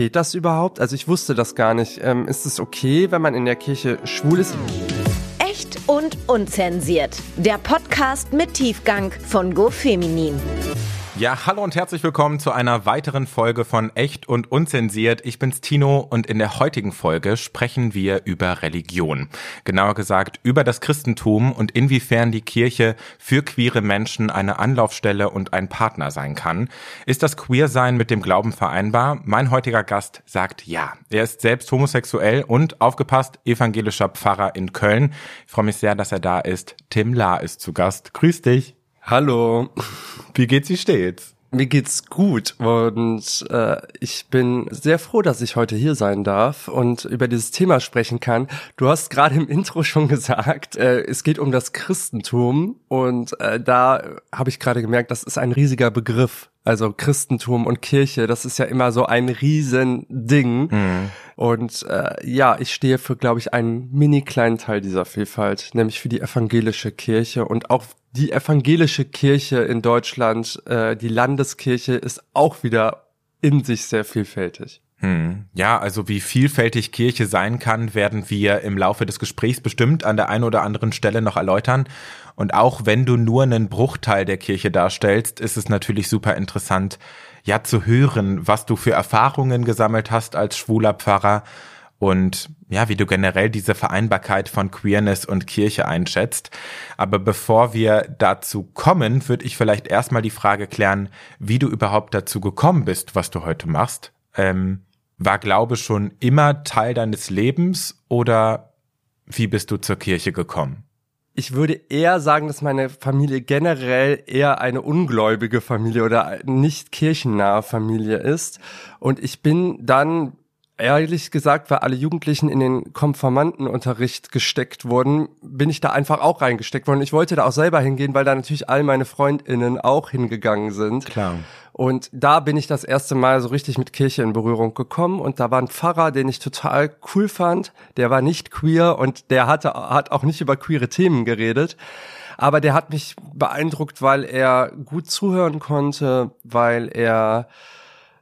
geht das überhaupt? Also ich wusste das gar nicht. Ähm, ist es okay, wenn man in der Kirche schwul ist? Echt und unzensiert. Der Podcast mit Tiefgang von GoFeminin. Ja, hallo und herzlich willkommen zu einer weiteren Folge von Echt und Unzensiert. Ich bin's Tino und in der heutigen Folge sprechen wir über Religion. Genauer gesagt über das Christentum und inwiefern die Kirche für queere Menschen eine Anlaufstelle und ein Partner sein kann. Ist das Queersein mit dem Glauben vereinbar? Mein heutiger Gast sagt ja. Er ist selbst homosexuell und aufgepasst evangelischer Pfarrer in Köln. Ich freue mich sehr, dass er da ist. Tim La ist zu Gast. Grüß dich. Hallo. Wie geht's dir stets? Mir geht's gut und äh, ich bin sehr froh, dass ich heute hier sein darf und über dieses Thema sprechen kann. Du hast gerade im Intro schon gesagt, äh, es geht um das Christentum und äh, da habe ich gerade gemerkt, das ist ein riesiger Begriff. Also Christentum und Kirche, das ist ja immer so ein Riesending. Mhm. Und äh, ja, ich stehe für, glaube ich, einen mini kleinen Teil dieser Vielfalt, nämlich für die evangelische Kirche und auch die evangelische Kirche in Deutschland, äh, die Landeskirche, ist auch wieder in sich sehr vielfältig. Hm. Ja, also wie vielfältig Kirche sein kann, werden wir im Laufe des Gesprächs bestimmt an der einen oder anderen Stelle noch erläutern. Und auch wenn du nur einen Bruchteil der Kirche darstellst, ist es natürlich super interessant, ja zu hören, was du für Erfahrungen gesammelt hast als schwuler Pfarrer und ja, wie du generell diese Vereinbarkeit von Queerness und Kirche einschätzt. Aber bevor wir dazu kommen, würde ich vielleicht erstmal die Frage klären, wie du überhaupt dazu gekommen bist, was du heute machst. Ähm, war Glaube schon immer Teil deines Lebens oder wie bist du zur Kirche gekommen? ich würde eher sagen, dass meine Familie generell eher eine ungläubige Familie oder nicht kirchennahe Familie ist. Und ich bin dann ehrlich gesagt, weil alle Jugendlichen in den Konformantenunterricht gesteckt wurden, bin ich da einfach auch reingesteckt worden. Ich wollte da auch selber hingehen, weil da natürlich all meine FreundInnen auch hingegangen sind. Klar. Und da bin ich das erste Mal so richtig mit Kirche in Berührung gekommen. Und da war ein Pfarrer, den ich total cool fand. Der war nicht queer und der hatte, hat auch nicht über queere Themen geredet. Aber der hat mich beeindruckt, weil er gut zuhören konnte, weil er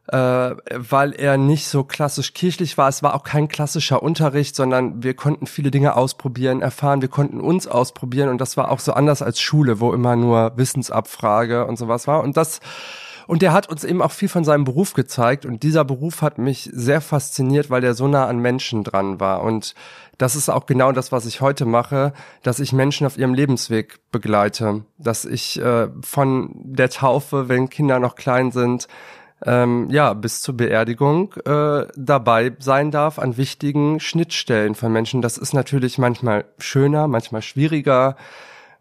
äh, weil er nicht so klassisch kirchlich war. Es war auch kein klassischer Unterricht, sondern wir konnten viele Dinge ausprobieren, erfahren, wir konnten uns ausprobieren und das war auch so anders als Schule, wo immer nur Wissensabfrage und sowas war. Und das und der hat uns eben auch viel von seinem Beruf gezeigt und dieser Beruf hat mich sehr fasziniert, weil der so nah an Menschen dran war und das ist auch genau das, was ich heute mache, dass ich Menschen auf ihrem Lebensweg begleite, dass ich äh, von der Taufe, wenn Kinder noch klein sind, ähm, ja, bis zur Beerdigung äh, dabei sein darf an wichtigen Schnittstellen von Menschen. Das ist natürlich manchmal schöner, manchmal schwieriger,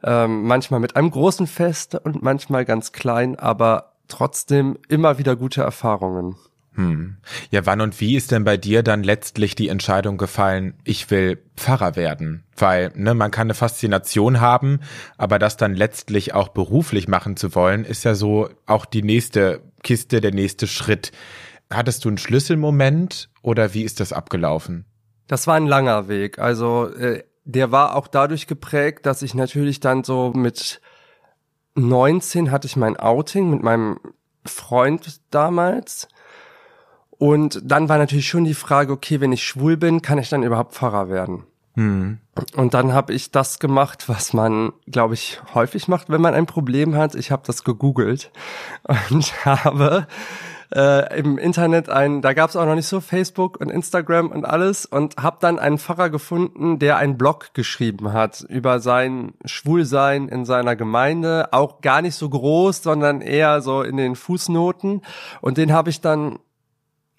ähm, manchmal mit einem großen Fest und manchmal ganz klein, aber trotzdem immer wieder gute Erfahrungen. Hm. Ja, wann und wie ist denn bei dir dann letztlich die Entscheidung gefallen, ich will Pfarrer werden? Weil, ne, man kann eine Faszination haben, aber das dann letztlich auch beruflich machen zu wollen, ist ja so auch die nächste Kiste, der nächste Schritt. Hattest du einen Schlüsselmoment oder wie ist das abgelaufen? Das war ein langer Weg. Also, äh, der war auch dadurch geprägt, dass ich natürlich dann so mit 19 hatte ich mein Outing mit meinem Freund damals und dann war natürlich schon die Frage, okay, wenn ich schwul bin, kann ich dann überhaupt Pfarrer werden? Hm. Und dann habe ich das gemacht, was man, glaube ich, häufig macht, wenn man ein Problem hat. Ich habe das gegoogelt und habe äh, im Internet ein, da gab es auch noch nicht so Facebook und Instagram und alles und habe dann einen Pfarrer gefunden, der einen Blog geschrieben hat über sein Schwulsein in seiner Gemeinde, auch gar nicht so groß, sondern eher so in den Fußnoten und den habe ich dann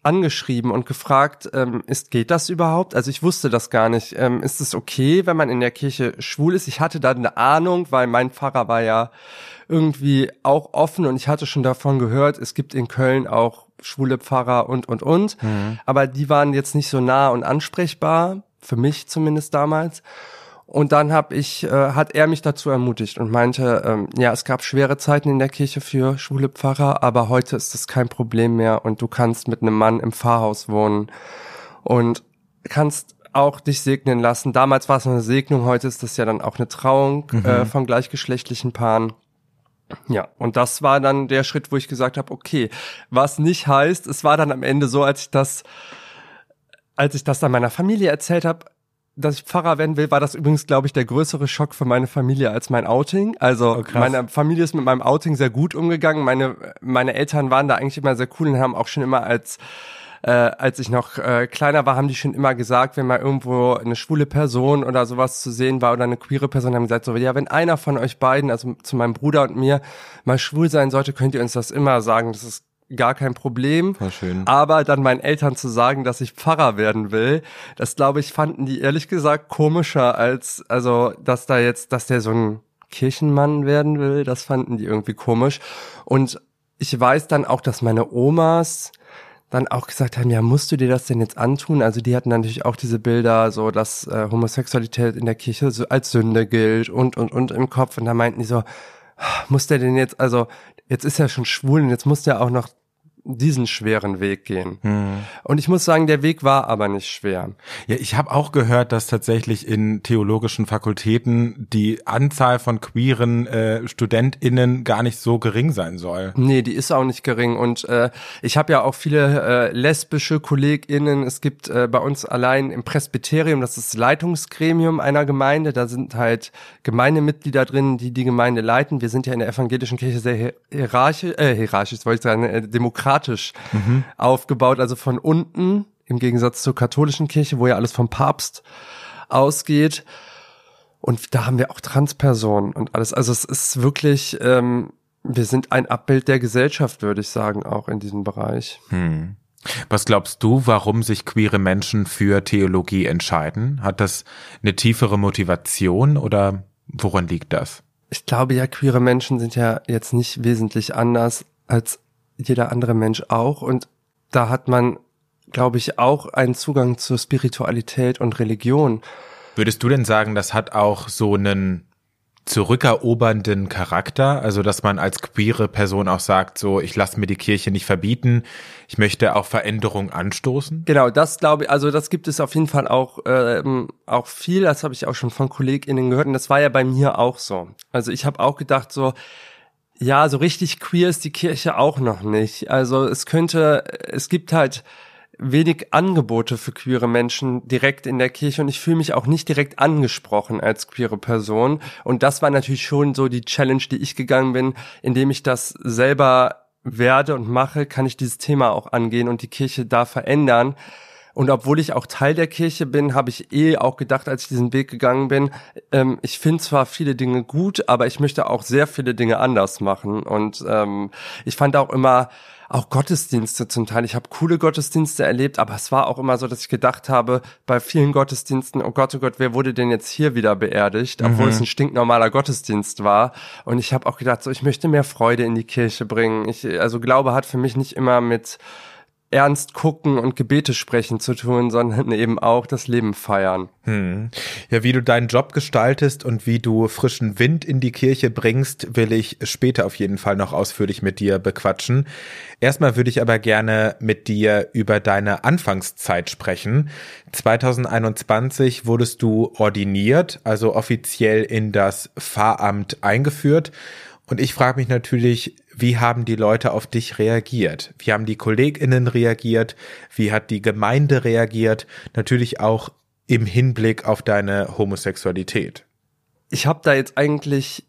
angeschrieben und gefragt, ähm, ist, geht das überhaupt? Also ich wusste das gar nicht. Ähm, ist es okay, wenn man in der Kirche schwul ist? Ich hatte da eine Ahnung, weil mein Pfarrer war ja irgendwie auch offen und ich hatte schon davon gehört, es gibt in Köln auch schwule Pfarrer und, und, und. Mhm. Aber die waren jetzt nicht so nah und ansprechbar, für mich zumindest damals. Und dann hab ich, äh, hat er mich dazu ermutigt und meinte, ähm, ja, es gab schwere Zeiten in der Kirche für schwule Pfarrer, aber heute ist das kein Problem mehr und du kannst mit einem Mann im Pfarrhaus wohnen und kannst auch dich segnen lassen. Damals war es eine Segnung, heute ist das ja dann auch eine Trauung mhm. äh, von gleichgeschlechtlichen Paaren. Ja, und das war dann der Schritt, wo ich gesagt habe, okay, was nicht heißt, es war dann am Ende so, als ich das, als ich das dann meiner Familie erzählt habe, dass ich Pfarrer werden will, war das übrigens, glaube ich, der größere Schock für meine Familie als mein Outing. Also Oh, meine Familie ist mit meinem Outing sehr gut umgegangen. Meine, meine Eltern waren da eigentlich immer sehr cool und haben auch schon immer als äh, als ich noch äh, kleiner war, haben die schon immer gesagt, wenn mal irgendwo eine schwule Person oder sowas zu sehen war oder eine queere Person, haben gesagt so, ja, wenn einer von euch beiden, also zu meinem Bruder und mir, mal schwul sein sollte, könnt ihr uns das immer sagen. Das ist gar kein Problem. Aber dann meinen Eltern zu sagen, dass ich Pfarrer werden will, das glaube ich, fanden die ehrlich gesagt komischer als, also, dass da jetzt, dass der so ein Kirchenmann werden will, das fanden die irgendwie komisch. Und ich weiß dann auch, dass meine Omas dann auch gesagt haben, ja, musst du dir das denn jetzt antun? Also die hatten natürlich auch diese Bilder, so dass äh, Homosexualität in der Kirche so als Sünde gilt und und und im Kopf. Und da meinten die so, muss der denn jetzt, also jetzt ist er schon schwul und jetzt muss der auch noch diesen schweren Weg gehen. Und ich muss sagen, der Weg war aber nicht schwer. Ja, ich habe auch gehört, dass tatsächlich in theologischen Fakultäten die Anzahl von queeren äh, StudentInnen gar nicht so gering sein soll. Nee, die ist auch nicht gering. Und äh, ich habe ja auch viele äh, lesbische KollegInnen. Es gibt äh, bei uns allein im Presbyterium, das ist das Leitungsgremium einer Gemeinde, da sind halt Gemeindemitglieder drin, die die Gemeinde leiten. Wir sind ja in der evangelischen Kirche sehr hier- hierarchisch, äh, hierarchisch, wollte ich sagen, äh, demokratisch aufgebaut, also von unten, im Gegensatz zur katholischen Kirche, wo ja alles vom Papst ausgeht. Und da haben wir auch Transpersonen und alles. Also es ist wirklich, ähm, wir sind ein Abbild der Gesellschaft, würde ich sagen, auch in diesem Bereich. Was glaubst du, warum sich queere Menschen für Theologie entscheiden? Hat das eine tiefere Motivation oder woran liegt das? Ich glaube ja, queere Menschen sind ja jetzt nicht wesentlich anders als jeder andere Mensch auch. Und da hat man, glaube ich, auch einen Zugang zur Spiritualität und Religion. Würdest du denn sagen, das hat auch so einen zurückerobernden Charakter? Also, dass man als queere Person auch sagt, so, ich lasse mir die Kirche nicht verbieten, ich möchte auch Veränderung anstoßen? Genau, das glaube ich, also das gibt es auf jeden Fall auch, ähm, auch viel, das habe ich auch schon von KollegInnen gehört und das war ja bei mir auch so. Also ich habe auch gedacht so, ja, so richtig queer ist die Kirche auch noch nicht. Also es könnte, es gibt halt wenig Angebote für queere Menschen direkt in der Kirche und ich fühle mich auch nicht direkt angesprochen als queere Person. Und das war natürlich schon so die Challenge, die ich gegangen bin, indem ich das selber werde und mache, kann ich dieses Thema auch angehen und die Kirche da verändern. Und obwohl ich auch Teil der Kirche bin, habe ich eh auch gedacht, als ich diesen Weg gegangen bin, ähm, ich finde zwar viele Dinge gut, aber ich möchte auch sehr viele Dinge anders machen. Und ähm, ich fand auch immer auch Gottesdienste zum Teil. Ich habe coole Gottesdienste erlebt, aber es war auch immer so, dass ich gedacht habe, bei vielen Gottesdiensten, oh Gott, oh Gott, wer wurde denn jetzt hier wieder beerdigt, obwohl es ein stinknormaler Gottesdienst war. Und ich habe auch gedacht, so ich möchte mehr Freude in die Kirche bringen. Ich, also Glaube hat für mich nicht immer mit ernst gucken und Gebete sprechen zu tun, sondern eben auch das Leben feiern. Hm. Ja, wie du deinen Job gestaltest und wie du frischen Wind in die Kirche bringst, will ich später auf jeden Fall noch ausführlich mit dir bequatschen. Erstmal würde ich aber gerne mit dir über deine Anfangszeit sprechen. 2021 wurdest du ordiniert, also offiziell in das Pfarramt eingeführt. Und ich frage mich natürlich, wie haben die Leute auf dich reagiert? Wie haben die KollegInnen reagiert? Wie hat die Gemeinde reagiert? Natürlich auch im Hinblick auf deine Homosexualität. Ich habe da jetzt eigentlich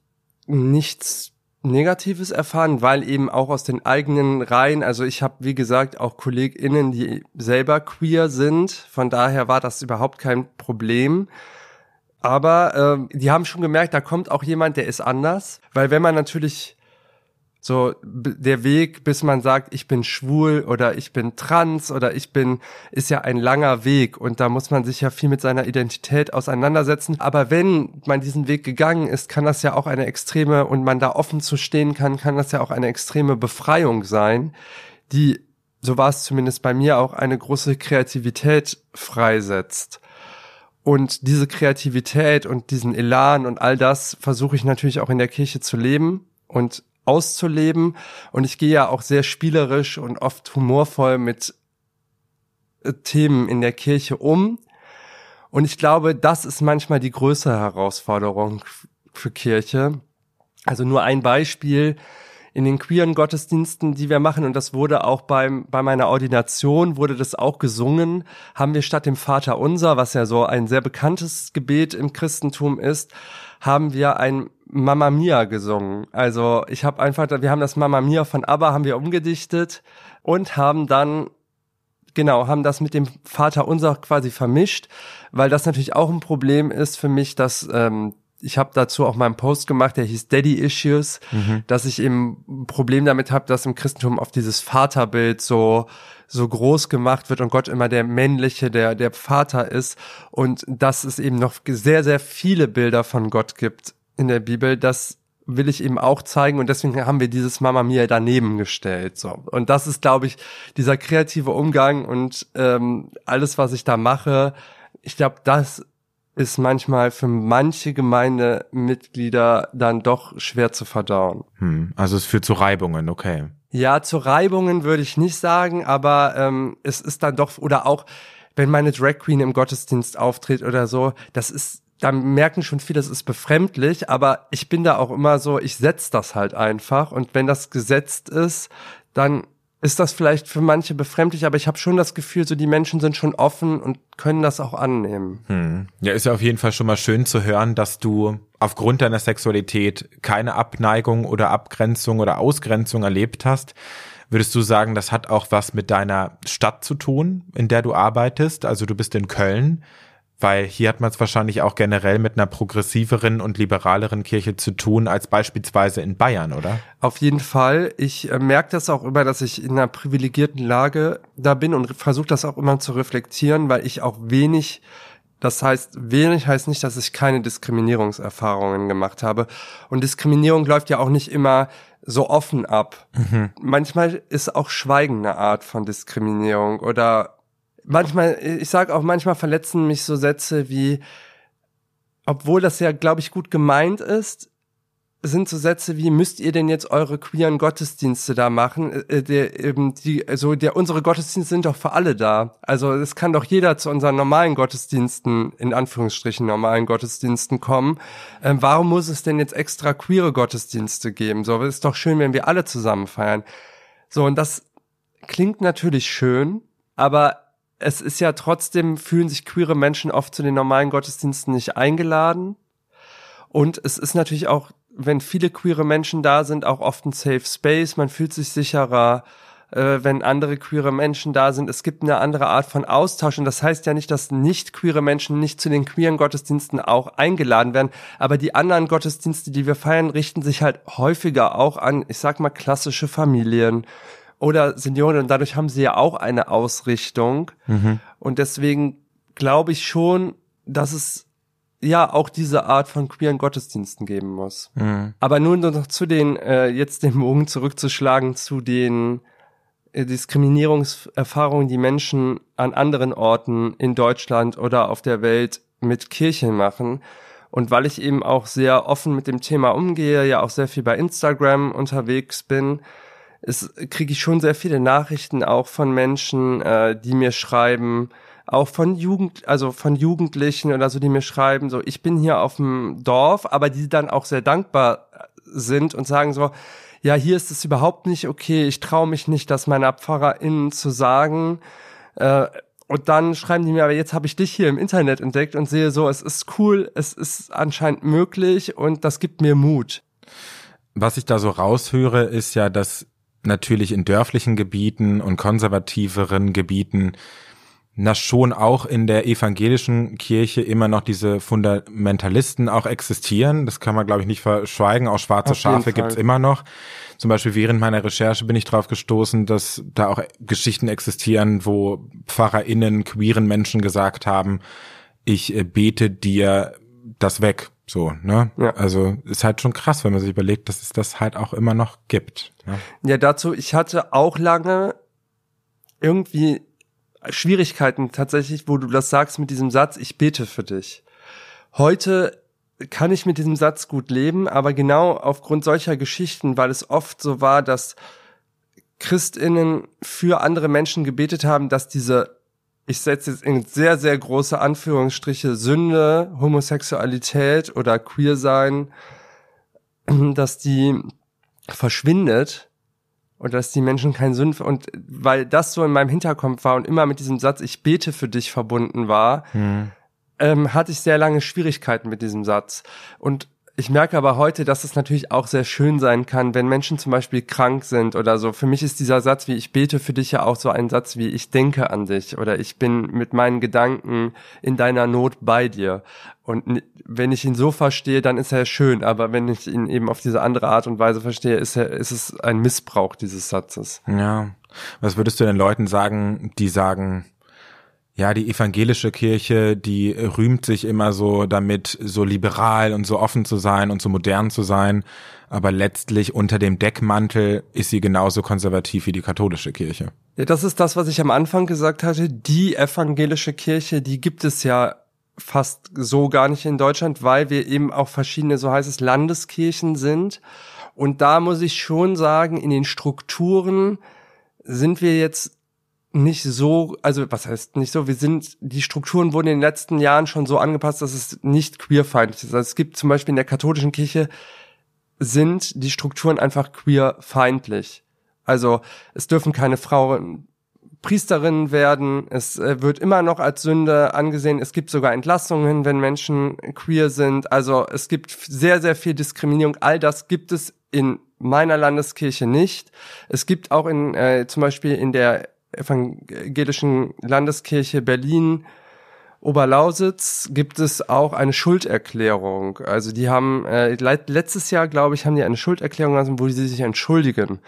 nichts Negatives erfahren, weil eben auch aus den eigenen Reihen, also ich habe wie gesagt auch KollegInnen, die selber queer sind, von daher war das überhaupt kein Problem. Aber äh, die haben schon gemerkt, da kommt auch jemand, der ist anders, weil wenn man natürlich so der Weg, bis man sagt, ich bin schwul oder ich bin trans oder ich bin, ist ja ein langer Weg und da muss man sich ja viel mit seiner Identität auseinandersetzen. Aber wenn man diesen Weg gegangen ist, kann das ja auch eine extreme und man da offen zu stehen kann, kann das ja auch eine extreme Befreiung sein, die, so war es zumindest bei mir auch, eine große Kreativität freisetzt. Und diese Kreativität und diesen Elan und all das versuche ich natürlich auch in der Kirche zu leben und auszuleben. Und ich gehe ja auch sehr spielerisch und oft humorvoll mit äh, Themen in der Kirche um. Und ich glaube, das ist manchmal die größere Herausforderung für Kirche, Also nur ein Beispiel in den queeren Gottesdiensten, die wir machen, und das wurde auch beim, bei meiner Ordination, wurde das auch gesungen, haben wir statt dem Vater Unser, was ja so ein sehr bekanntes Gebet im Christentum ist, haben wir ein Mamma Mia gesungen. Also ich habe einfach, wir haben das Mamma Mia von ABBA haben wir umgedichtet und haben dann genau, haben das mit dem Vater unser quasi vermischt, weil das natürlich auch ein Problem ist für mich, dass ähm, ich habe dazu auch mal einen Post gemacht, der hieß Daddy Issues, mhm. dass ich eben ein Problem damit habe, dass im Christentum auf dieses Vaterbild so so groß gemacht wird und Gott immer der männliche, der der Vater ist und dass es eben noch sehr sehr viele Bilder von Gott gibt in der Bibel, das will ich eben auch zeigen und deswegen haben wir dieses Mama Mia daneben gestellt. So und das ist, glaube ich, dieser kreative Umgang und ähm, alles, was ich da mache. Ich glaube, das ist manchmal für manche Gemeindemitglieder dann doch schwer zu verdauen. Hm, also es führt zu Reibungen, okay. Ja, zu Reibungen würde ich nicht sagen, aber ähm, es ist dann doch oder auch wenn meine Drag Queen im Gottesdienst auftritt oder so, das ist da merken schon viele, es ist befremdlich, aber ich bin da auch immer so, ich setz das halt einfach und wenn das gesetzt ist, dann ist das vielleicht für manche befremdlich, aber ich habe schon das Gefühl, so die Menschen sind schon offen und können das auch annehmen. Hm. Ja, ist ja auf jeden Fall schon mal schön zu hören, dass du aufgrund deiner Sexualität keine Abneigung oder Abgrenzung oder Ausgrenzung erlebt hast. Würdest du sagen, das hat auch was mit deiner Stadt zu tun, in der du arbeitest? Also du bist in Köln. Weil hier hat man es wahrscheinlich auch generell mit einer progressiveren und liberaleren Kirche zu tun als beispielsweise in Bayern, oder? Auf jeden Fall. Ich äh, merke das auch immer, dass ich in einer privilegierten Lage da bin und versuche das auch immer zu reflektieren, weil ich auch wenig das heißt, wenig heißt nicht, dass ich keine Diskriminierungserfahrungen gemacht habe. Und Diskriminierung läuft ja auch nicht immer so offen ab. Mhm. Manchmal ist auch Schweigen eine Art von Diskriminierung oder manchmal, ich sage auch manchmal verletzen mich so Sätze wie, obwohl das ja, glaube ich, gut gemeint ist, sind so Sätze wie, müsst ihr denn jetzt eure queeren Gottesdienste da machen? Äh, äh der, eben die, also der, unsere Gottesdienste sind doch für alle da. Also es kann doch jeder zu unseren normalen Gottesdiensten, in Anführungsstrichen normalen Gottesdiensten kommen. Ähm, warum muss es denn jetzt extra queere Gottesdienste geben? So, ist doch schön, wenn wir alle zusammen feiern. So, und das klingt natürlich schön, aber es ist ja trotzdem, fühlen sich queere Menschen oft zu den normalen Gottesdiensten nicht eingeladen. Und es ist natürlich auch, wenn viele queere Menschen da sind, auch oft ein Safe Space. Man fühlt sich sicherer, äh, wenn andere queere Menschen da sind. Es gibt eine andere Art von Austausch. Und das heißt ja nicht, dass nicht queere Menschen nicht zu den queeren Gottesdiensten auch eingeladen werden. Aber die anderen Gottesdienste, die wir feiern, richten sich halt häufiger auch an, ich sag mal, klassische Familien oder Senioren und dadurch haben sie ja auch eine Ausrichtung. Mhm. Und deswegen glaube ich schon, dass es ja auch diese Art von queeren Gottesdiensten geben muss. Mhm. Aber nun noch zu den, äh, jetzt den Bogen zurückzuschlagen zu den äh, Diskriminierungserfahrungen, die Menschen an anderen Orten in Deutschland oder auf der Welt mit Kirchen machen. Und weil ich eben auch sehr offen mit dem Thema umgehe, ja auch sehr viel bei Instagram unterwegs bin, es kriege ich schon sehr viele Nachrichten auch von Menschen, äh, die mir schreiben, auch von Jugend, also von Jugendlichen oder so, die mir schreiben, so ich bin hier auf dem Dorf, aber die dann auch sehr dankbar sind und sagen so, ja, hier ist es überhaupt nicht okay, ich traue mich nicht, das meiner PfarrerInnen zu sagen. Äh, und dann schreiben die mir, aber jetzt habe ich dich hier im Internet entdeckt und sehe so, es ist cool, es ist anscheinend möglich und das gibt mir Mut. Was ich da so raushöre, ist ja, dass natürlich in dörflichen Gebieten und konservativeren Gebieten na schon auch in der evangelischen Kirche immer noch diese Fundamentalisten auch existieren. Das kann man, glaube ich, nicht verschweigen. Auch schwarze Auf Schafe gibt's immer noch. Zum Beispiel während meiner Recherche bin ich darauf gestoßen, dass da auch Geschichten existieren, wo PfarrerInnen queeren Menschen gesagt haben, ich äh, bete dir das weg. So, ne? Ja. Also ist halt schon krass, wenn man sich überlegt, dass es das halt auch immer noch gibt. Ne? Ja, dazu, ich hatte auch lange irgendwie Schwierigkeiten tatsächlich, wo du das sagst mit diesem Satz, ich bete für dich. Heute kann ich mit diesem Satz gut leben, aber genau aufgrund solcher Geschichten, weil es oft so war, dass Christinnen für andere Menschen gebetet haben, dass diese ich setze jetzt in sehr, sehr große Anführungsstriche Sünde, Homosexualität oder Queer sein dass die verschwindet und dass die Menschen keinen Sünd und weil das so in meinem Hinterkopf war und immer mit diesem Satz ich bete für dich verbunden war, hm. ähm, hatte ich sehr lange Schwierigkeiten mit diesem Satz und ich merke aber heute, dass es natürlich auch sehr schön sein kann, wenn Menschen zum Beispiel krank sind oder so. Für mich ist dieser Satz wie ich bete für dich ja auch so ein Satz wie ich denke an dich oder ich bin mit meinen Gedanken in deiner Not bei dir. Und wenn ich ihn so verstehe, dann ist er schön. Aber wenn ich ihn eben auf diese andere Art und Weise verstehe, ist, er, ist es ein Missbrauch dieses Satzes. Ja. Was würdest du den Leuten sagen, die sagen, ja, die evangelische Kirche, die rühmt sich immer so damit, so liberal und so offen zu sein und so modern zu sein. Aber letztlich unter dem Deckmantel ist sie genauso konservativ wie die katholische Kirche. Ja, das ist das, was ich am Anfang gesagt hatte. Die evangelische Kirche, die gibt es ja fast so gar nicht in Deutschland, weil wir eben auch verschiedene, so heißt es, Landeskirchen sind. Und da muss ich schon sagen, in den Strukturen sind wir jetzt nicht so, also was heißt nicht so, wir sind, die Strukturen wurden in den letzten Jahren schon so angepasst, dass es nicht queerfeindlich ist. Also es gibt zum Beispiel in der katholischen Kirche sind die Strukturen einfach queerfeindlich. Also es dürfen keine Frauen Priesterinnen werden, es äh, wird immer noch als Sünde angesehen, es gibt sogar Entlassungen, wenn Menschen queer sind, also es gibt sehr, sehr viel Diskriminierung, all das gibt es in meiner Landeskirche nicht. Es gibt auch in, äh, zum Beispiel in der evangelischen Landeskirche Berlin Oberlausitz gibt es auch eine Schulderklärung. Also die haben äh, letztes Jahr, glaube ich, haben die eine Schulderklärung lassen, wo sie sich entschuldigen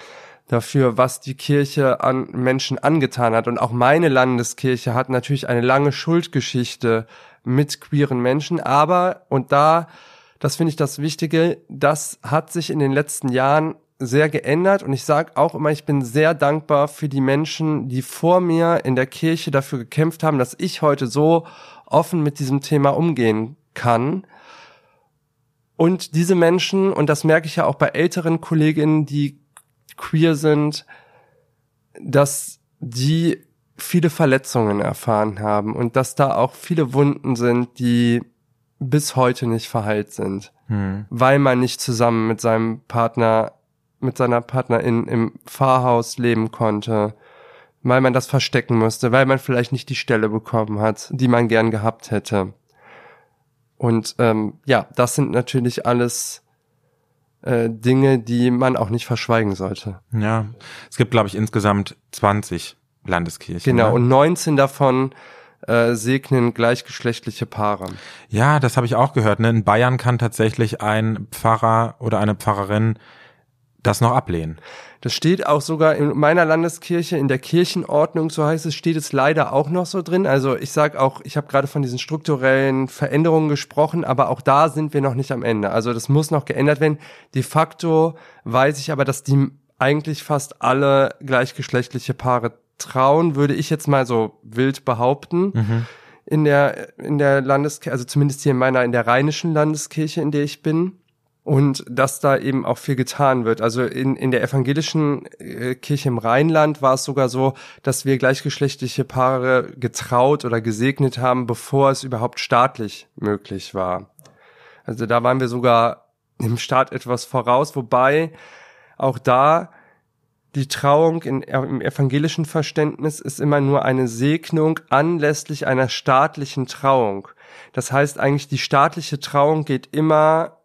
dafür, was die Kirche an Menschen angetan hat. Und auch meine Landeskirche hat natürlich eine lange Schuldgeschichte mit queeren Menschen. Aber, und da, das finde ich das Wichtige, das hat sich in den letzten Jahren sehr geändert und ich sage auch immer, ich bin sehr dankbar für die Menschen, die vor mir in der Kirche dafür gekämpft haben, dass ich heute so offen mit diesem Thema umgehen kann. Und diese Menschen, und das merke ich ja auch bei älteren Kolleginnen, die queer sind, dass die viele Verletzungen erfahren haben und dass da auch viele Wunden sind, die bis heute nicht verheilt sind, hm. weil man nicht zusammen mit seinem Partner mit seiner Partnerin im Pfarrhaus leben konnte, weil man das verstecken musste, weil man vielleicht nicht die Stelle bekommen hat, die man gern gehabt hätte. Und ähm, ja, das sind natürlich alles äh, Dinge, die man auch nicht verschweigen sollte. Ja, es gibt, glaube ich, insgesamt 20 Landeskirchen. Genau, ne? und 19 davon äh, segnen gleichgeschlechtliche Paare. Ja, das habe ich auch gehört. Ne? In Bayern kann tatsächlich ein Pfarrer oder eine Pfarrerin das noch ablehnen. Das steht auch sogar in meiner Landeskirche, in der Kirchenordnung, so heißt es, steht es leider auch noch so drin. Also ich sage auch, ich habe gerade von diesen strukturellen Veränderungen gesprochen, aber auch da sind wir noch nicht am Ende. Also das muss noch geändert werden. De facto weiß ich aber, dass die eigentlich fast alle gleichgeschlechtliche Paare trauen, würde ich jetzt mal so wild behaupten. Mhm. In der, in der Landeskirche, also zumindest hier in meiner, in der rheinischen Landeskirche, in der ich bin und dass da eben auch viel getan wird. Also in, in der evangelischen äh, Kirche im Rheinland war es sogar so, dass wir gleichgeschlechtliche Paare getraut oder gesegnet haben, bevor es überhaupt staatlich möglich war. Also da waren wir sogar im Staat etwas voraus, wobei auch da die Trauung in, im evangelischen Verständnis ist immer nur eine Segnung anlässlich einer staatlichen Trauung. Das heißt eigentlich, die staatliche Trauung geht immer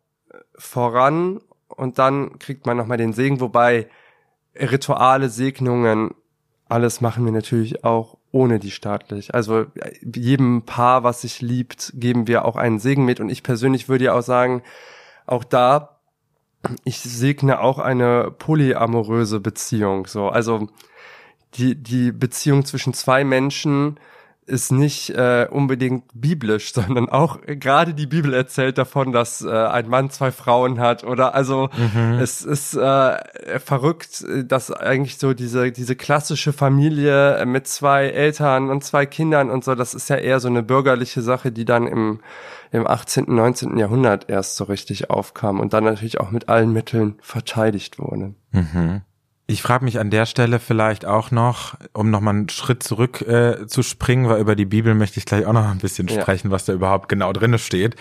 voran und dann kriegt man nochmal den Segen, wobei Rituale, Segnungen, alles machen wir natürlich auch ohne die staatlich. Also jedem Paar, was sich liebt, geben wir auch einen Segen mit und ich persönlich würde ja auch sagen, auch da, ich segne auch eine polyamoröse Beziehung, so. Also, die, die Beziehung zwischen zwei Menschen, ist nicht äh, unbedingt biblisch, sondern auch äh, gerade die Bibel erzählt davon, dass äh, ein Mann zwei Frauen hat oder also mhm. es ist äh, verrückt, dass eigentlich so diese diese klassische Familie mit zwei Eltern und zwei Kindern und so, das ist ja eher so eine bürgerliche Sache, die dann im im 18., 19. Jahrhundert erst so richtig aufkam und dann natürlich auch mit allen Mitteln verteidigt wurde. Mhm. Ich frage mich an der Stelle vielleicht auch noch, um nochmal einen Schritt zurück äh, zu springen, weil über die Bibel möchte ich gleich auch noch ein bisschen ja. sprechen, was da überhaupt genau drinne steht.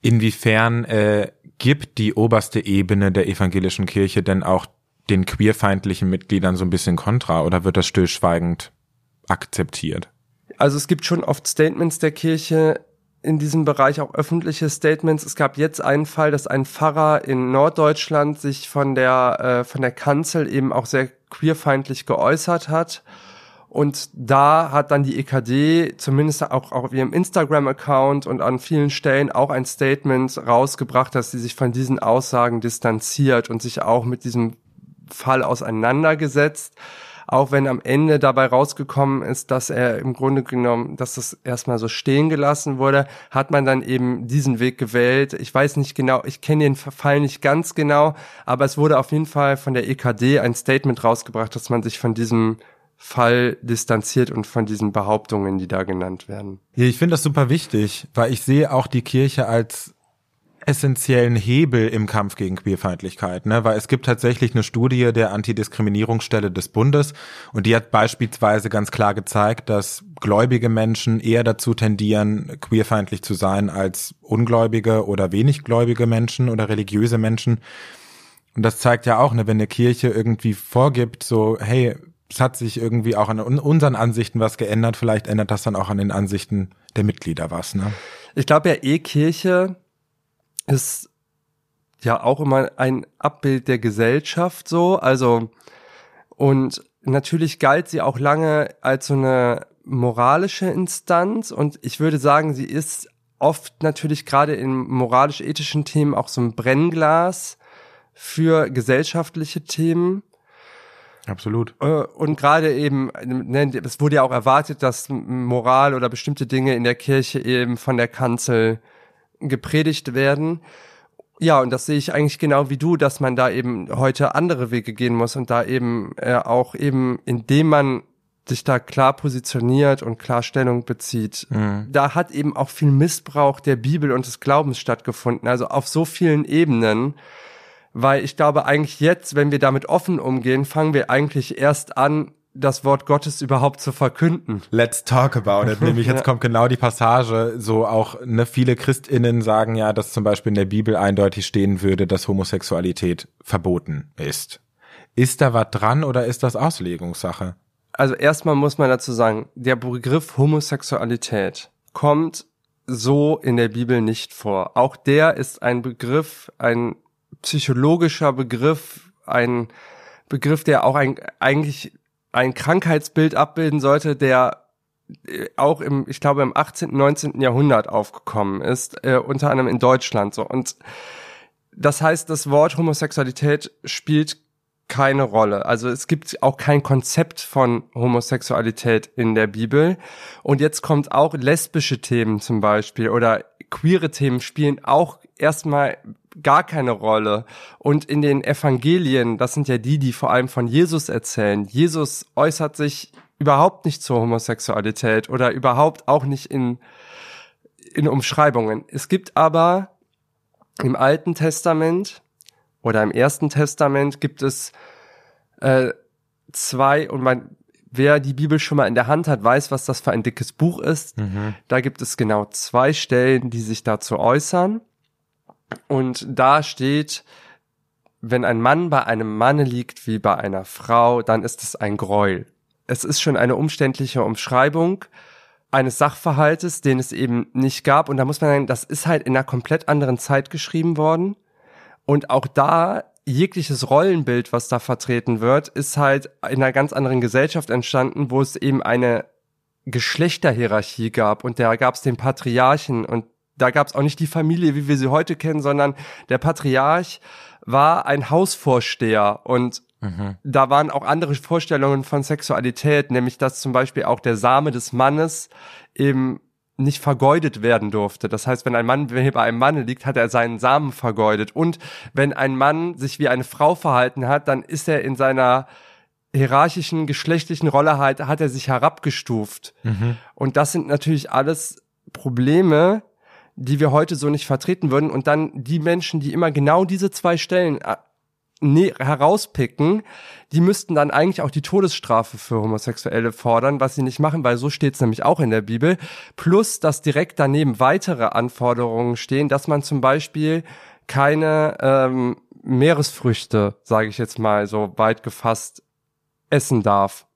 Inwiefern äh, Gibt die oberste Ebene der evangelischen Kirche denn auch den queerfeindlichen Mitgliedern so ein bisschen kontra oder wird das stillschweigend akzeptiert? Also es gibt schon oft Statements der Kirche in diesem Bereich, auch öffentliche Statements. Es gab jetzt einen Fall, dass ein Pfarrer in Norddeutschland sich von der, äh, von der Kanzel eben auch sehr queerfeindlich geäußert hat. Und da hat dann die EKD zumindest auch auf ihrem Instagram-Account und an vielen Stellen auch ein Statement rausgebracht, dass sie sich von diesen Aussagen distanziert und sich auch mit diesem Fall auseinandergesetzt. Auch wenn am Ende dabei rausgekommen ist, dass er im Grunde genommen, dass das erstmal so stehen gelassen wurde, hat man dann eben diesen Weg gewählt. Ich weiß nicht genau, ich kenne den Fall nicht ganz genau, aber es wurde auf jeden Fall von der EKD ein Statement rausgebracht, dass man sich von diesem Fall distanziert und von diesen Behauptungen, die da genannt werden. Ich finde das super wichtig, weil ich sehe auch die Kirche als essentiellen Hebel im Kampf gegen Queerfeindlichkeit, ne? weil es gibt tatsächlich eine Studie der Antidiskriminierungsstelle des Bundes und die hat beispielsweise ganz klar gezeigt, dass gläubige Menschen eher dazu tendieren, queerfeindlich zu sein als ungläubige oder wenig gläubige Menschen oder religiöse Menschen. Und das zeigt ja auch, ne, wenn eine Kirche irgendwie vorgibt, so, hey, es hat sich irgendwie auch an unseren Ansichten was geändert. Vielleicht ändert das dann auch an den Ansichten der Mitglieder was. Ne? Ich glaube ja, E-Kirche ist ja auch immer ein Abbild der Gesellschaft so. Also und natürlich galt sie auch lange als so eine moralische Instanz und ich würde sagen, sie ist oft natürlich gerade in moralisch-ethischen Themen auch so ein Brennglas für gesellschaftliche Themen. Absolut. Äh, und gerade eben, ne, es wurde ja auch erwartet, dass Moral oder bestimmte Dinge in der Kirche eben von der Kanzel gepredigt werden. Ja, und das sehe ich eigentlich genau wie du, dass man da eben heute andere Wege gehen muss und da eben äh, auch eben, indem man sich da klar positioniert und klar Stellung bezieht. Mhm. Da hat eben auch viel Missbrauch der Bibel und des Glaubens stattgefunden. Also auf so vielen Ebenen weil ich glaube eigentlich jetzt, wenn wir damit offen umgehen, fangen wir eigentlich erst an, das Wort Gottes überhaupt zu verkünden. Let's talk about it. Nämlich jetzt kommt genau die Passage, so auch ne, viele Christinnen sagen ja, dass zum Beispiel in der Bibel eindeutig stehen würde, dass Homosexualität verboten ist. Ist da was dran oder ist das Auslegungssache? Also erstmal muss man dazu sagen, der Begriff Homosexualität kommt so in der Bibel nicht vor. Auch der ist ein Begriff, ein psychologischer Begriff, ein Begriff, der auch ein, eigentlich ein Krankheitsbild abbilden sollte, der äh, auch im, ich glaube, im 18., 19. Jahrhundert aufgekommen ist, äh, unter anderem in Deutschland so. Und das heißt, das Wort Homosexualität spielt keine Rolle. Also es gibt auch kein Konzept von Homosexualität in der Bibel. Und jetzt kommt auch lesbische Themen zum Beispiel oder queere Themen spielen auch erstmal gar keine Rolle. Und in den Evangelien, das sind ja die, die vor allem von Jesus erzählen. Jesus äußert sich überhaupt nicht zur Homosexualität oder überhaupt auch nicht in, in Umschreibungen. Es gibt aber im Alten Testament oder im Ersten Testament gibt es äh, zwei, und man, wer die Bibel schon mal in der Hand hat, weiß, was das für ein dickes Buch ist. Mhm. Da gibt es genau zwei Stellen, die sich dazu äußern. Und da steht, wenn ein Mann bei einem Manne liegt wie bei einer Frau, dann ist es ein Gräuel. Es ist schon eine umständliche Umschreibung eines Sachverhaltes, den es eben nicht gab. Und da muss man sagen, das ist halt in einer komplett anderen Zeit geschrieben worden. Und auch da jegliches Rollenbild, was da vertreten wird, ist halt in einer ganz anderen Gesellschaft entstanden, wo es eben eine Geschlechterhierarchie gab und da gab es den Patriarchen und da gab es auch nicht die Familie, wie wir sie heute kennen, sondern der Patriarch war ein Hausvorsteher und mhm. da waren auch andere Vorstellungen von Sexualität, nämlich dass zum Beispiel auch der Same des Mannes eben nicht vergeudet werden durfte. Das heißt, wenn ein Mann bei einem Mann liegt, hat er seinen Samen vergeudet. Und wenn ein Mann sich wie eine Frau verhalten hat, dann ist er in seiner hierarchischen, geschlechtlichen Rolle halt, hat er sich herabgestuft. Mhm. Und das sind natürlich alles Probleme, die wir heute so nicht vertreten würden. Und dann die Menschen, die immer genau diese zwei Stellen äh, ne, herauspicken, die müssten dann eigentlich auch die Todesstrafe für Homosexuelle fordern, was sie nicht machen, weil so steht es nämlich auch in der Bibel. Plus, dass direkt daneben weitere Anforderungen stehen, dass man zum Beispiel keine ähm, Meeresfrüchte, sage ich jetzt mal so weit gefasst, essen darf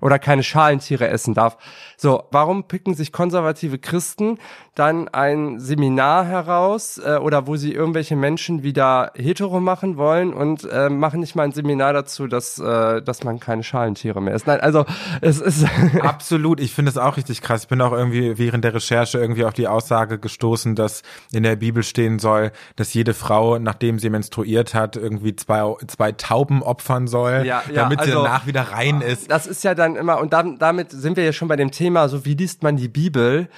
oder keine Schalentiere essen darf. So, warum picken sich konservative Christen dann ein Seminar heraus äh, oder wo sie irgendwelche Menschen wieder hetero machen wollen und äh, machen nicht mal ein Seminar dazu, dass, äh, dass man keine Schalentiere mehr isst. Nein, also es ist absolut. Ich finde es auch richtig krass. Ich bin auch irgendwie während der Recherche irgendwie auf die Aussage gestoßen, dass in der Bibel stehen soll, dass jede Frau, nachdem sie menstruiert hat, irgendwie zwei, zwei Tauben opfern soll, ja, ja, damit also, sie danach wieder rein ist. Das ist ja dann immer, und dann, damit sind wir ja schon bei dem Thema, so wie liest man die Bibel?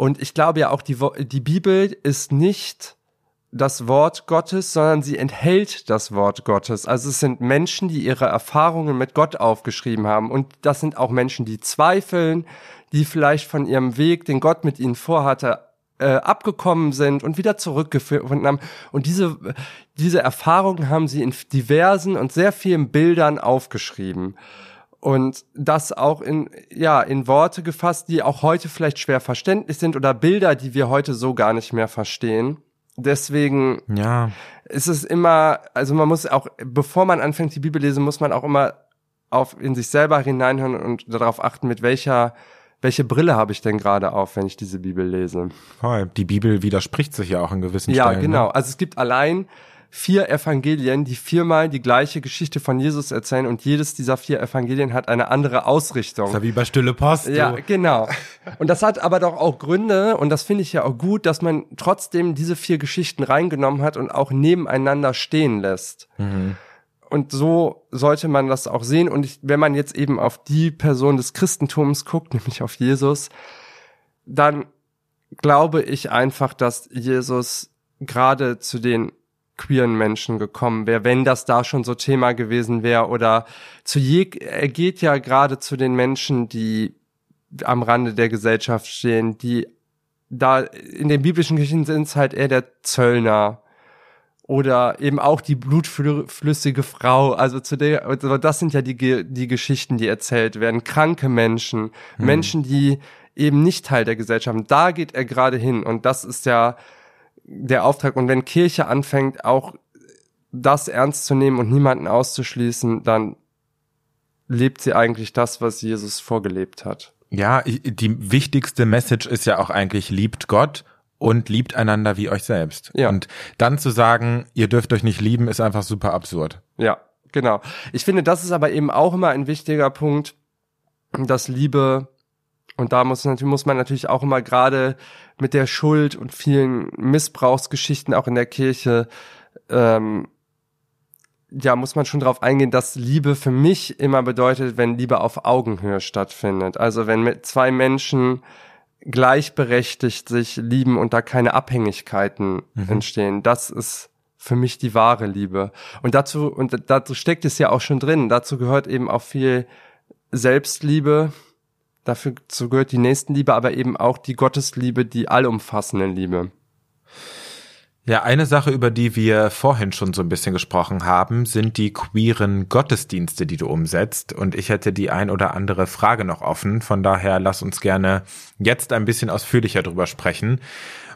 Und ich glaube ja auch, die, die Bibel ist nicht das Wort Gottes, sondern sie enthält das Wort Gottes. Also es sind Menschen, die ihre Erfahrungen mit Gott aufgeschrieben haben. Und das sind auch Menschen, die zweifeln, die vielleicht von ihrem Weg, den Gott mit ihnen vorhatte, äh, abgekommen sind und wieder zurückgefunden haben. Und diese, diese Erfahrungen haben sie in diversen und sehr vielen Bildern aufgeschrieben und das auch in ja in Worte gefasst, die auch heute vielleicht schwer verständlich sind oder Bilder, die wir heute so gar nicht mehr verstehen. Deswegen ja. ist es immer, also man muss auch, bevor man anfängt die Bibel lesen, muss man auch immer auf in sich selber hineinhören und darauf achten, mit welcher welche Brille habe ich denn gerade auf, wenn ich diese Bibel lese? Die Bibel widerspricht sich ja auch in gewissen ja, Stellen. Ja, genau. Ne? Also es gibt allein vier Evangelien, die viermal die gleiche Geschichte von Jesus erzählen und jedes dieser vier Evangelien hat eine andere Ausrichtung. Das ist ja wie bei Stille Post. Ja, genau. Und das hat aber doch auch Gründe und das finde ich ja auch gut, dass man trotzdem diese vier Geschichten reingenommen hat und auch nebeneinander stehen lässt. Mhm. Und so sollte man das auch sehen. Und ich, wenn man jetzt eben auf die Person des Christentums guckt, nämlich auf Jesus, dann glaube ich einfach, dass Jesus gerade zu den queeren Menschen gekommen wäre, wenn das da schon so Thema gewesen wäre oder zu je, er geht ja gerade zu den Menschen, die am Rande der Gesellschaft stehen, die da in den biblischen Geschichten sind es halt eher der Zöllner oder eben auch die blutflüssige Frau. Also zu der, also das sind ja die die Geschichten, die erzählt werden. Kranke Menschen, hm. Menschen, die eben nicht Teil der Gesellschaft. sind. Da geht er gerade hin und das ist ja der Auftrag. Und wenn Kirche anfängt, auch das ernst zu nehmen und niemanden auszuschließen, dann lebt sie eigentlich das, was Jesus vorgelebt hat. Ja, die wichtigste Message ist ja auch eigentlich, liebt Gott und liebt einander wie euch selbst. Ja. Und dann zu sagen, ihr dürft euch nicht lieben, ist einfach super absurd. Ja, genau. Ich finde, das ist aber eben auch immer ein wichtiger Punkt, dass Liebe und da muss, muss man natürlich auch immer gerade mit der Schuld und vielen Missbrauchsgeschichten auch in der Kirche, ähm, ja, muss man schon darauf eingehen, dass Liebe für mich immer bedeutet, wenn Liebe auf Augenhöhe stattfindet. Also wenn mit zwei Menschen gleichberechtigt sich lieben und da keine Abhängigkeiten mhm. entstehen. Das ist für mich die wahre Liebe. Und dazu, und dazu steckt es ja auch schon drin. Dazu gehört eben auch viel Selbstliebe, Dafür gehört die Nächstenliebe, aber eben auch die Gottesliebe, die allumfassende Liebe. Ja, eine Sache, über die wir vorhin schon so ein bisschen gesprochen haben, sind die queeren Gottesdienste, die du umsetzt. Und ich hätte die ein oder andere Frage noch offen. Von daher lass uns gerne jetzt ein bisschen ausführlicher drüber sprechen.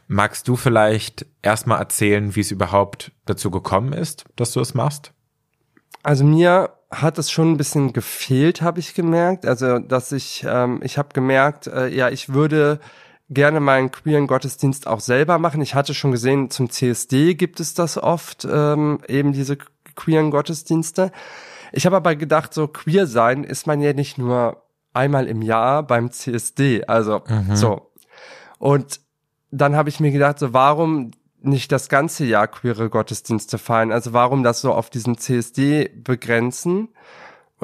Magst du vielleicht erstmal erzählen, wie es überhaupt dazu gekommen ist, dass du es machst? Also mir hat es schon ein bisschen gefehlt, habe ich gemerkt. Also, dass ich, ähm, ich habe gemerkt, äh, ja, ich würde gerne meinen queeren Gottesdienst auch selber machen. Ich hatte schon gesehen, zum CSD gibt es das oft, ähm, eben diese queeren Gottesdienste. Ich habe aber gedacht, so queer sein ist man ja nicht nur einmal im Jahr beim CSD. Also mhm. so. Und dann habe ich mir gedacht, so warum nicht das ganze Jahr queere Gottesdienste feiern? Also warum das so auf diesen CSD begrenzen?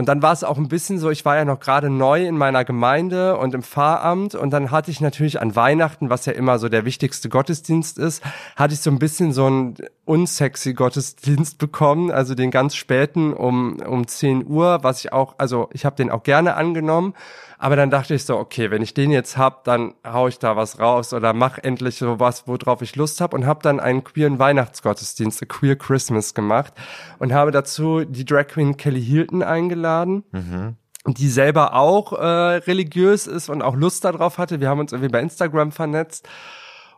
Und dann war es auch ein bisschen so, ich war ja noch gerade neu in meiner Gemeinde und im Pfarramt und dann hatte ich natürlich an Weihnachten, was ja immer so der wichtigste Gottesdienst ist, hatte ich so ein bisschen so einen unsexy Gottesdienst bekommen, also den ganz späten um, um 10 Uhr, was ich auch, also ich habe den auch gerne angenommen, aber dann dachte ich so, okay, wenn ich den jetzt hab, dann hau ich da was raus oder mach endlich so was, worauf ich Lust habe und habe dann einen queeren Weihnachtsgottesdienst, a Queer Christmas gemacht und habe dazu die Drag Queen Kelly Hilton eingeladen. Mhm die selber auch äh, religiös ist und auch Lust darauf hatte. Wir haben uns irgendwie bei Instagram vernetzt.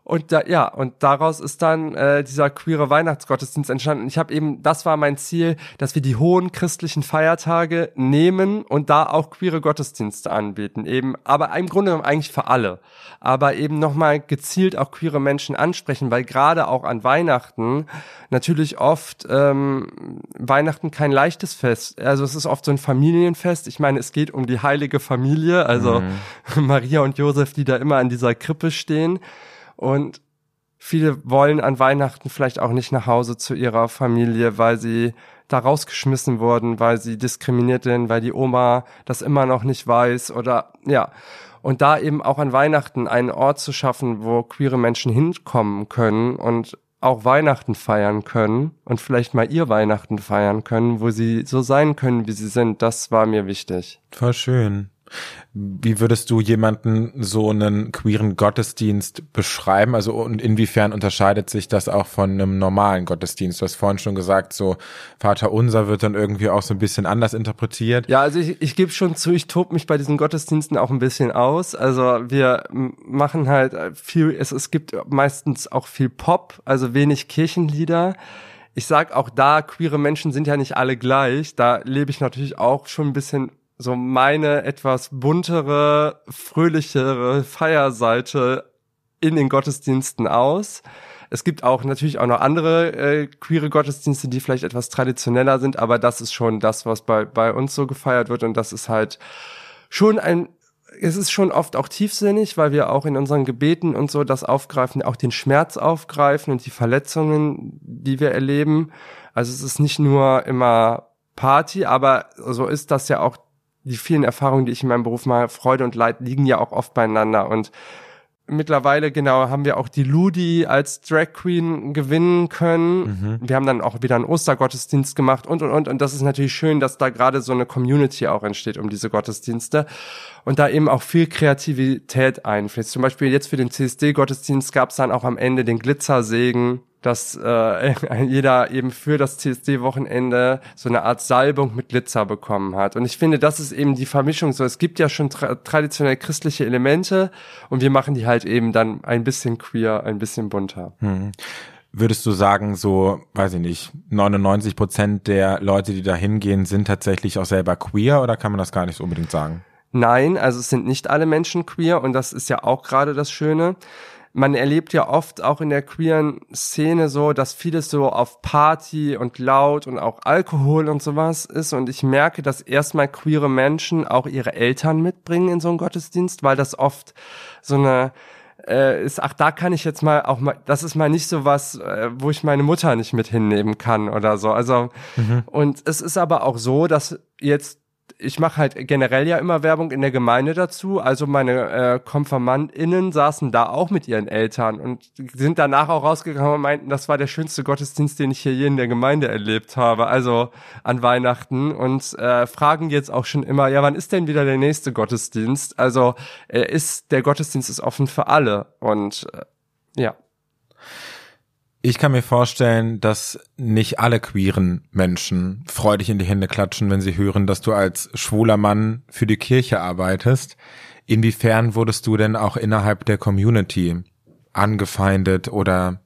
Und da, ja, und daraus ist dann äh, dieser queere Weihnachtsgottesdienst entstanden. Ich habe eben, das war mein Ziel, dass wir die hohen christlichen Feiertage nehmen und da auch queere Gottesdienste anbieten. Eben, aber im Grunde genommen eigentlich für alle. Aber eben nochmal gezielt auch queere Menschen ansprechen, weil gerade auch an Weihnachten natürlich oft ähm, Weihnachten kein leichtes Fest. Also es ist oft so ein Familienfest. Ich meine, es geht um die heilige Familie, also mhm. Maria und Josef, die da immer an dieser Krippe stehen. Und viele wollen an Weihnachten vielleicht auch nicht nach Hause zu ihrer Familie, weil sie da rausgeschmissen wurden, weil sie diskriminiert sind, weil die Oma das immer noch nicht weiß oder ja. Und da eben auch an Weihnachten einen Ort zu schaffen, wo queere Menschen hinkommen können und auch Weihnachten feiern können und vielleicht mal ihr Weihnachten feiern können, wo sie so sein können, wie sie sind, das war mir wichtig. Voll schön. Wie würdest du jemanden so einen queeren Gottesdienst beschreiben? Also und inwiefern unterscheidet sich das auch von einem normalen Gottesdienst? Du hast vorhin schon gesagt, so Vater Unser wird dann irgendwie auch so ein bisschen anders interpretiert. Ja, also ich, ich gebe schon zu, ich tob mich bei diesen Gottesdiensten auch ein bisschen aus. Also wir machen halt viel, es, es gibt meistens auch viel Pop, also wenig Kirchenlieder ich sag auch da, queere Menschen sind ja nicht alle gleich. Da lebe ich natürlich auch schon ein bisschen so meine etwas buntere, fröhlichere Feierseite in den Gottesdiensten aus. Es gibt auch natürlich auch noch andere äh, queere Gottesdienste, die vielleicht etwas traditioneller sind, aber das ist schon das, was bei, bei uns so gefeiert wird und das ist halt schon ein, es ist schon oft auch tiefsinnig, weil wir auch in unseren Gebeten und so das aufgreifen, auch den Schmerz aufgreifen und die Verletzungen, die wir erleben. Also es ist nicht nur immer Party, aber so ist das ja auch die vielen Erfahrungen, die ich in meinem Beruf mache, Freude und Leid liegen ja auch oft beieinander und mittlerweile genau haben wir auch die Ludi als Drag Queen gewinnen können. Mhm. Wir haben dann auch wieder einen Ostergottesdienst gemacht und und und und das ist natürlich schön, dass da gerade so eine Community auch entsteht um diese Gottesdienste und da eben auch viel Kreativität einfließt. Zum Beispiel jetzt für den CSD Gottesdienst gab es dann auch am Ende den Glitzersegen dass äh, jeder eben für das CSD-Wochenende so eine Art Salbung mit Glitzer bekommen hat. Und ich finde, das ist eben die Vermischung so. Es gibt ja schon tra traditionell christliche Elemente und wir machen die halt eben dann ein bisschen queer, ein bisschen bunter. Hm. Würdest du sagen, so, weiß ich nicht, 99 Prozent der Leute, die da hingehen, sind tatsächlich auch selber queer oder kann man das gar nicht so unbedingt sagen? Nein, also es sind nicht alle Menschen queer und das ist ja auch gerade das Schöne man erlebt ja oft auch in der queeren Szene so, dass vieles so auf Party und laut und auch Alkohol und sowas ist. Und ich merke, dass erstmal queere Menschen auch ihre Eltern mitbringen in so einen Gottesdienst, weil das oft so eine äh, ist, ach, da kann ich jetzt mal auch mal, das ist mal nicht so was, äh, wo ich meine Mutter nicht mit hinnehmen kann oder so. Also, mhm. und es ist aber auch so, dass jetzt ich mache halt generell ja immer Werbung in der Gemeinde dazu. Also meine äh, KonfirmandInnen saßen da auch mit ihren Eltern und sind danach auch rausgegangen und meinten, das war der schönste Gottesdienst, den ich hier je in der Gemeinde erlebt habe, also an Weihnachten und äh, fragen jetzt auch schon immer, ja, wann ist denn wieder der nächste Gottesdienst? Also äh, ist der Gottesdienst ist offen für alle und äh, ja. Ich kann mir vorstellen, dass nicht alle queeren Menschen freudig in die Hände klatschen, wenn sie hören, dass du als schwuler Mann für die Kirche arbeitest. Inwiefern wurdest du denn auch innerhalb der Community angefeindet oder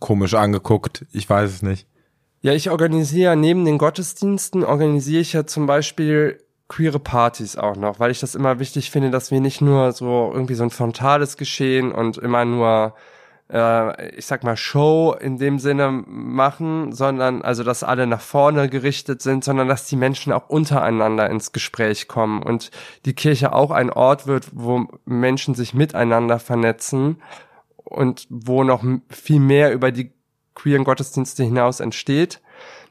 komisch angeguckt? Ich weiß es nicht. Ja, ich organisiere neben den Gottesdiensten, organisiere ich ja zum Beispiel queere Partys auch noch, weil ich das immer wichtig finde, dass wir nicht nur so irgendwie so ein frontales Geschehen und immer nur äh, ich sag mal, Show in dem Sinne machen, sondern also, dass alle nach vorne gerichtet sind, sondern dass die Menschen auch untereinander ins Gespräch kommen und die Kirche auch ein Ort wird, wo Menschen sich miteinander vernetzen und wo noch viel mehr über die queeren Gottesdienste hinaus entsteht.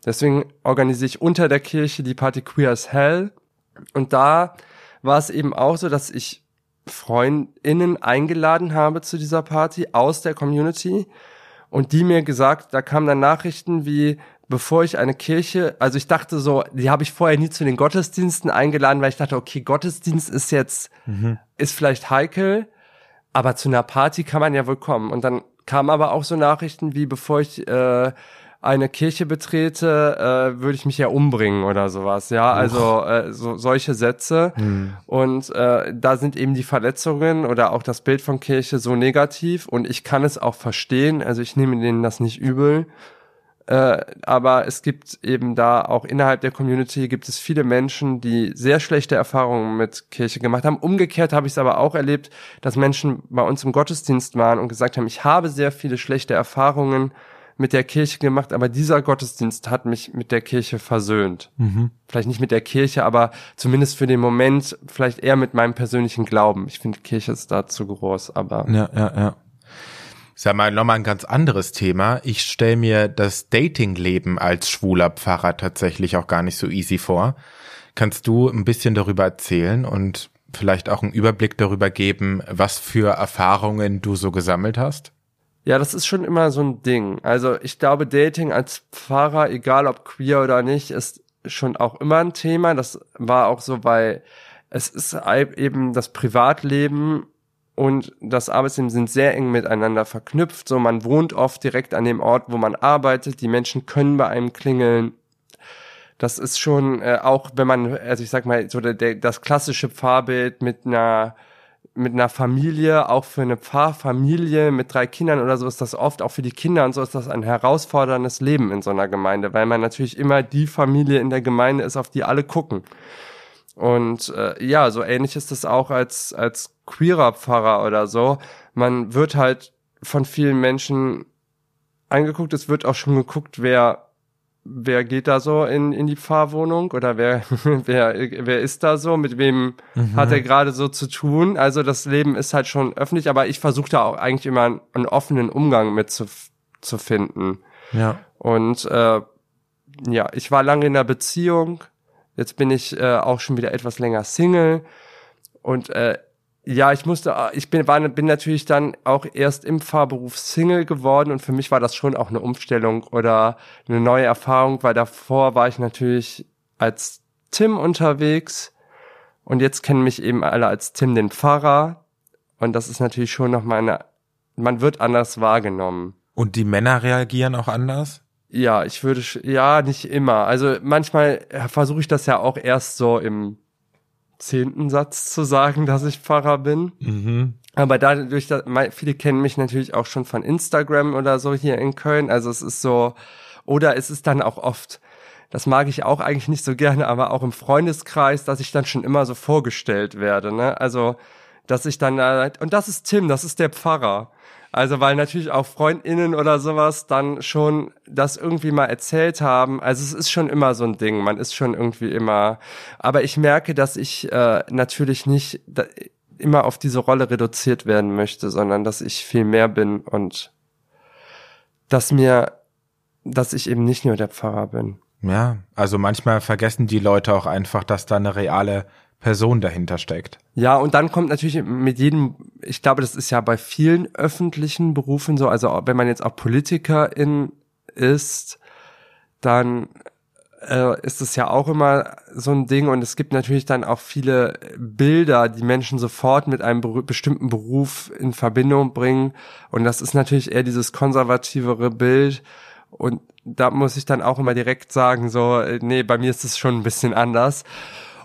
Deswegen organisiere ich unter der Kirche die Party Queer as Hell. Und da war es eben auch so, dass ich FreundInnen eingeladen habe zu dieser Party aus der Community und die mir gesagt, da kamen dann Nachrichten wie, bevor ich eine Kirche, also ich dachte so, die habe ich vorher nie zu den Gottesdiensten eingeladen, weil ich dachte, okay, Gottesdienst ist jetzt, mhm. ist vielleicht heikel, aber zu einer Party kann man ja wohl kommen. Und dann kamen aber auch so Nachrichten wie, bevor ich äh, eine Kirche betrete, äh, würde ich mich ja umbringen oder sowas. Ja, also äh, so, solche Sätze. Hm. Und äh, da sind eben die Verletzungen oder auch das Bild von Kirche so negativ und ich kann es auch verstehen. Also ich nehme denen das nicht übel. Äh, aber es gibt eben da auch innerhalb der Community gibt es viele Menschen, die sehr schlechte Erfahrungen mit Kirche gemacht haben. Umgekehrt habe ich es aber auch erlebt, dass Menschen bei uns im Gottesdienst waren und gesagt haben, ich habe sehr viele schlechte Erfahrungen mit der Kirche gemacht, aber dieser Gottesdienst hat mich mit der Kirche versöhnt. Vielleicht nicht mit der Kirche, aber zumindest für den Moment vielleicht eher mit meinem persönlichen Glauben. Ich finde, Kirche ist da zu groß, aber Ja, ja, ja. Sag mal, nochmal ein ganz anderes Thema. Ich stelle mir das Datingleben als schwuler Pfarrer tatsächlich auch gar nicht so easy vor. Kannst du ein bisschen darüber erzählen und vielleicht auch einen Überblick darüber geben, was für Erfahrungen du so gesammelt hast? Ja, das ist schon immer so ein Ding. Also ich glaube, Dating als Pfarrer, egal ob queer oder nicht, ist schon auch immer ein Thema. Das war auch so, weil es ist eben das Privatleben und das Arbeitsleben sind sehr eng miteinander verknüpft. So, man wohnt oft direkt an dem Ort, wo man arbeitet. Die Menschen können bei einem klingeln. Das ist schon äh, auch, wenn man, also ich sag mal, so der, der, das klassische Pfarrbild mit einer mit einer Familie, auch für eine Pfarrfamilie mit drei Kindern oder so ist das oft, auch für die Kinder und so ist das ein herausforderndes Leben in so einer Gemeinde, weil man natürlich immer die Familie in der Gemeinde ist, auf die alle gucken. Und äh, ja, so ähnlich ist es auch als, als queerer Pfarrer oder so. Man wird halt von vielen Menschen angeguckt, es wird auch schon geguckt, wer wer geht da so in, in die Pfarrwohnung oder wer, wer, wer ist da so, mit wem hat er gerade so zu tun. Also das Leben ist halt schon öffentlich, aber ich versuche da auch eigentlich immer einen, einen offenen Umgang mit zu, zu finden. Ja. Und äh, ja, ich war lange in einer Beziehung, jetzt bin ich äh, auch schon wieder etwas länger Single und äh, ja, ich musste, ich bin, war, bin natürlich dann auch erst im Fahrberuf Single geworden und für mich war das schon auch eine Umstellung oder eine neue Erfahrung, weil davor war ich natürlich als Tim unterwegs und jetzt kennen mich eben alle als Tim den Pfarrer und das ist natürlich schon noch mal eine, man wird anders wahrgenommen. Und die Männer reagieren auch anders? Ja, ich würde, ja, nicht immer. Also manchmal versuche ich das ja auch erst so im zehnten Satz zu sagen, dass ich Pfarrer bin. Mhm. Aber dadurch, dass viele kennen mich natürlich auch schon von Instagram oder so hier in Köln. Also es ist so, oder es ist dann auch oft, das mag ich auch eigentlich nicht so gerne, aber auch im Freundeskreis, dass ich dann schon immer so vorgestellt werde. Ne? Also, dass ich dann, und das ist Tim, das ist der Pfarrer. Also weil natürlich auch Freundinnen oder sowas dann schon das irgendwie mal erzählt haben. Also es ist schon immer so ein Ding. Man ist schon irgendwie immer. Aber ich merke, dass ich äh, natürlich nicht da, immer auf diese Rolle reduziert werden möchte, sondern dass ich viel mehr bin und dass mir, dass ich eben nicht nur der Pfarrer bin. Ja, also manchmal vergessen die Leute auch einfach, dass da eine reale Person dahinter steckt. Ja, und dann kommt natürlich mit jedem, ich glaube, das ist ja bei vielen öffentlichen Berufen so, also wenn man jetzt auch Politikerin ist, dann äh, ist es ja auch immer so ein Ding und es gibt natürlich dann auch viele Bilder, die Menschen sofort mit einem beru bestimmten Beruf in Verbindung bringen und das ist natürlich eher dieses konservativere Bild und da muss ich dann auch immer direkt sagen, so, äh, nee, bei mir ist es schon ein bisschen anders.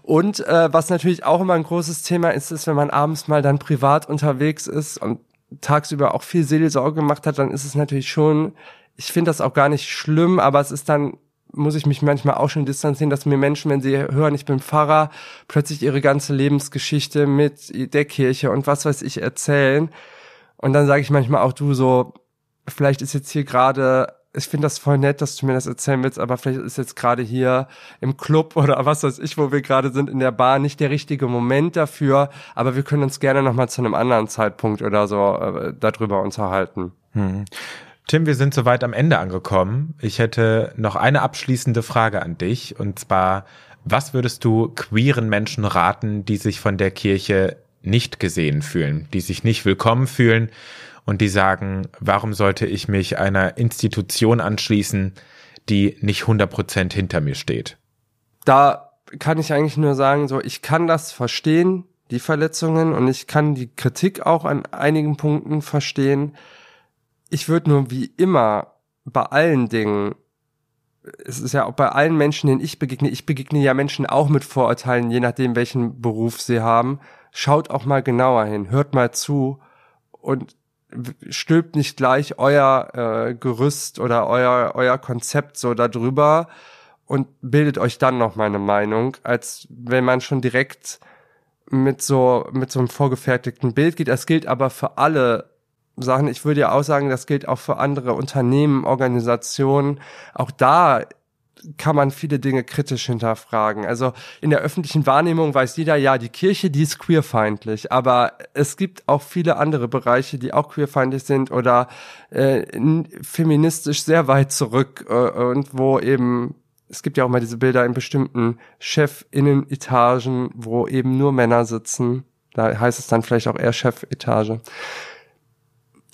Und äh, was natürlich auch immer ein großes Thema ist, ist, wenn man abends mal dann privat unterwegs ist und tagsüber auch viel Seelsorge gemacht hat, dann ist es natürlich schon, ich finde das auch gar nicht schlimm, aber es ist dann, muss ich mich manchmal auch schon distanzieren, dass mir Menschen, wenn sie hören, ich bin Pfarrer, plötzlich ihre ganze Lebensgeschichte mit der Kirche und was weiß ich erzählen. Und dann sage ich manchmal auch, du so, vielleicht ist jetzt hier gerade ich finde das voll nett, dass du mir das erzählen willst, aber vielleicht ist jetzt gerade hier im Club oder was weiß ich, wo wir gerade sind, in der Bar nicht der richtige Moment dafür, aber wir können uns gerne nochmal zu einem anderen Zeitpunkt oder so äh, darüber unterhalten. Hm. Tim, wir sind soweit am Ende angekommen. Ich hätte noch eine abschließende Frage an dich und zwar, was würdest du queeren Menschen raten, die sich von der Kirche nicht gesehen fühlen, die sich nicht willkommen fühlen, und die sagen, warum sollte ich mich einer Institution anschließen, die nicht 100% hinter mir steht? Da kann ich eigentlich nur sagen, so, ich kann das verstehen, die Verletzungen, und ich kann die Kritik auch an einigen Punkten verstehen. Ich würde nur wie immer bei allen Dingen es ist ja auch bei allen Menschen, denen ich begegne, ich begegne ja Menschen auch mit Vorurteilen, je nachdem, welchen Beruf sie haben. Schaut auch mal genauer hin, hört mal zu und stülpt nicht gleich euer äh, Gerüst oder euer, euer Konzept so darüber und bildet euch dann noch meine Meinung, als wenn man schon direkt mit so, mit so einem vorgefertigten Bild geht. Das gilt aber für alle Sachen. Ich würde ja auch sagen, das gilt auch für andere Unternehmen, Organisationen. Auch da kann man viele Dinge kritisch hinterfragen. Also in der öffentlichen Wahrnehmung weiß jeder, ja, die Kirche, die ist queerfeindlich, aber es gibt auch viele andere Bereiche, die auch queerfeindlich sind oder äh, feministisch sehr weit zurück äh, und wo eben es gibt ja auch mal diese Bilder in bestimmten Chefinnen-Etagen, wo eben nur Männer sitzen. Da heißt es dann vielleicht auch eher Chefetage.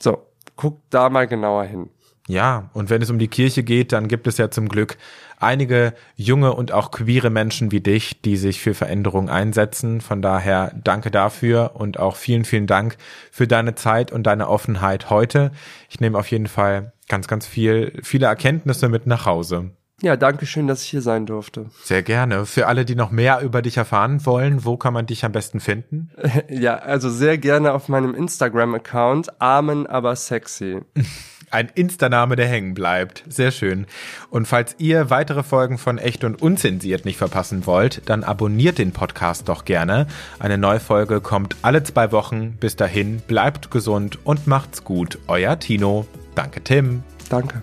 So, guckt da mal genauer hin. Ja, und wenn es um die Kirche geht, dann gibt es ja zum Glück einige junge und auch queere Menschen wie dich, die sich für Veränderung einsetzen. Von daher danke dafür und auch vielen, vielen Dank für deine Zeit und deine Offenheit heute. Ich nehme auf jeden Fall ganz, ganz viel, viele Erkenntnisse mit nach Hause. Ja, danke schön, dass ich hier sein durfte. Sehr gerne. Für alle, die noch mehr über dich erfahren wollen, wo kann man dich am besten finden? Ja, also sehr gerne auf meinem Instagram-Account, Amen aber sexy. Ein Insta-Name, der hängen bleibt. Sehr schön. Und falls ihr weitere Folgen von Echt und Unzensiert nicht verpassen wollt, dann abonniert den Podcast doch gerne. Eine neue Folge kommt alle zwei Wochen. Bis dahin, bleibt gesund und macht's gut. Euer Tino. Danke, Tim. Danke.